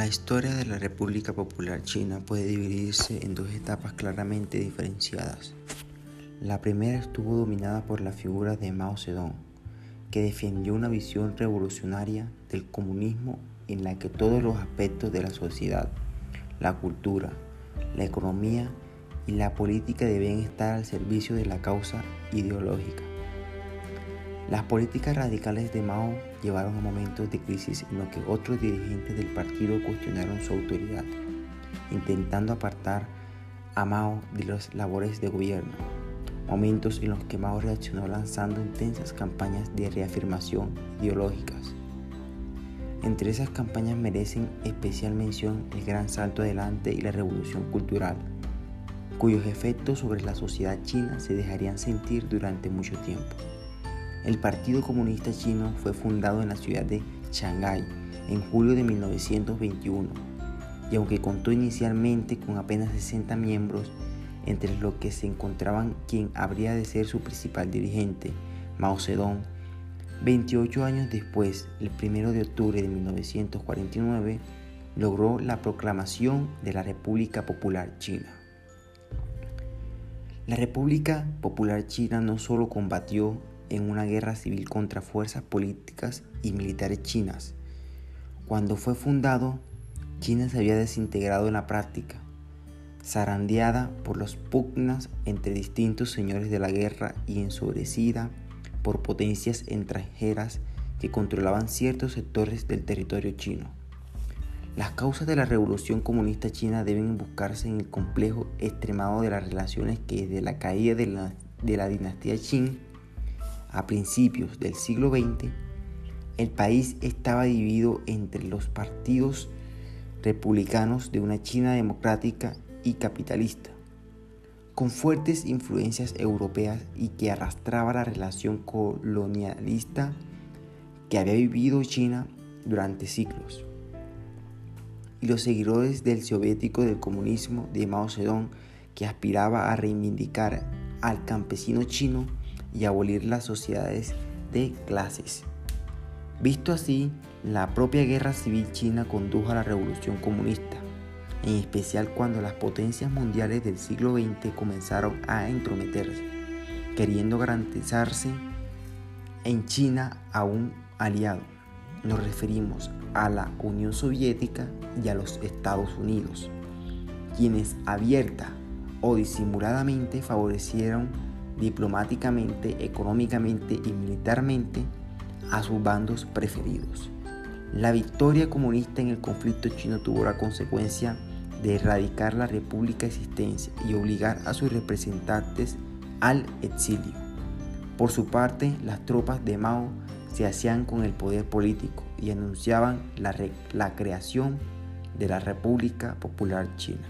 La historia de la República Popular China puede dividirse en dos etapas claramente diferenciadas. La primera estuvo dominada por la figura de Mao Zedong, que defendió una visión revolucionaria del comunismo en la que todos los aspectos de la sociedad, la cultura, la economía y la política deben estar al servicio de la causa ideológica. Las políticas radicales de Mao llevaron a momentos de crisis en los que otros dirigentes del partido cuestionaron su autoridad, intentando apartar a Mao de las labores de gobierno, momentos en los que Mao reaccionó lanzando intensas campañas de reafirmación ideológicas. Entre esas campañas merecen especial mención el gran salto adelante y la revolución cultural, cuyos efectos sobre la sociedad china se dejarían sentir durante mucho tiempo. El Partido Comunista Chino fue fundado en la ciudad de Shanghái en julio de 1921 y aunque contó inicialmente con apenas 60 miembros, entre los que se encontraban quien habría de ser su principal dirigente, Mao Zedong, 28 años después, el 1 de octubre de 1949, logró la proclamación de la República Popular China. La República Popular China no solo combatió en una guerra civil contra fuerzas políticas y militares chinas. Cuando fue fundado, China se había desintegrado en la práctica, zarandeada por las pugnas entre distintos señores de la guerra y ensobrecida por potencias extranjeras que controlaban ciertos sectores del territorio chino. Las causas de la revolución comunista china deben buscarse en el complejo extremado de las relaciones que desde la caída de la, de la dinastía Qing a principios del siglo XX, el país estaba dividido entre los partidos republicanos de una China democrática y capitalista, con fuertes influencias europeas y que arrastraba la relación colonialista que había vivido China durante siglos. Y los seguidores del soviético del comunismo de Mao Zedong que aspiraba a reivindicar al campesino chino y abolir las sociedades de clases. Visto así, la propia guerra civil china condujo a la revolución comunista, en especial cuando las potencias mundiales del siglo XX comenzaron a entrometerse, queriendo garantizarse en China a un aliado. Nos referimos a la Unión Soviética y a los Estados Unidos, quienes abierta o disimuladamente favorecieron diplomáticamente, económicamente y militarmente a sus bandos preferidos. La victoria comunista en el conflicto chino tuvo la consecuencia de erradicar la república existencia y obligar a sus representantes al exilio. Por su parte, las tropas de Mao se hacían con el poder político y anunciaban la, la creación de la República Popular China.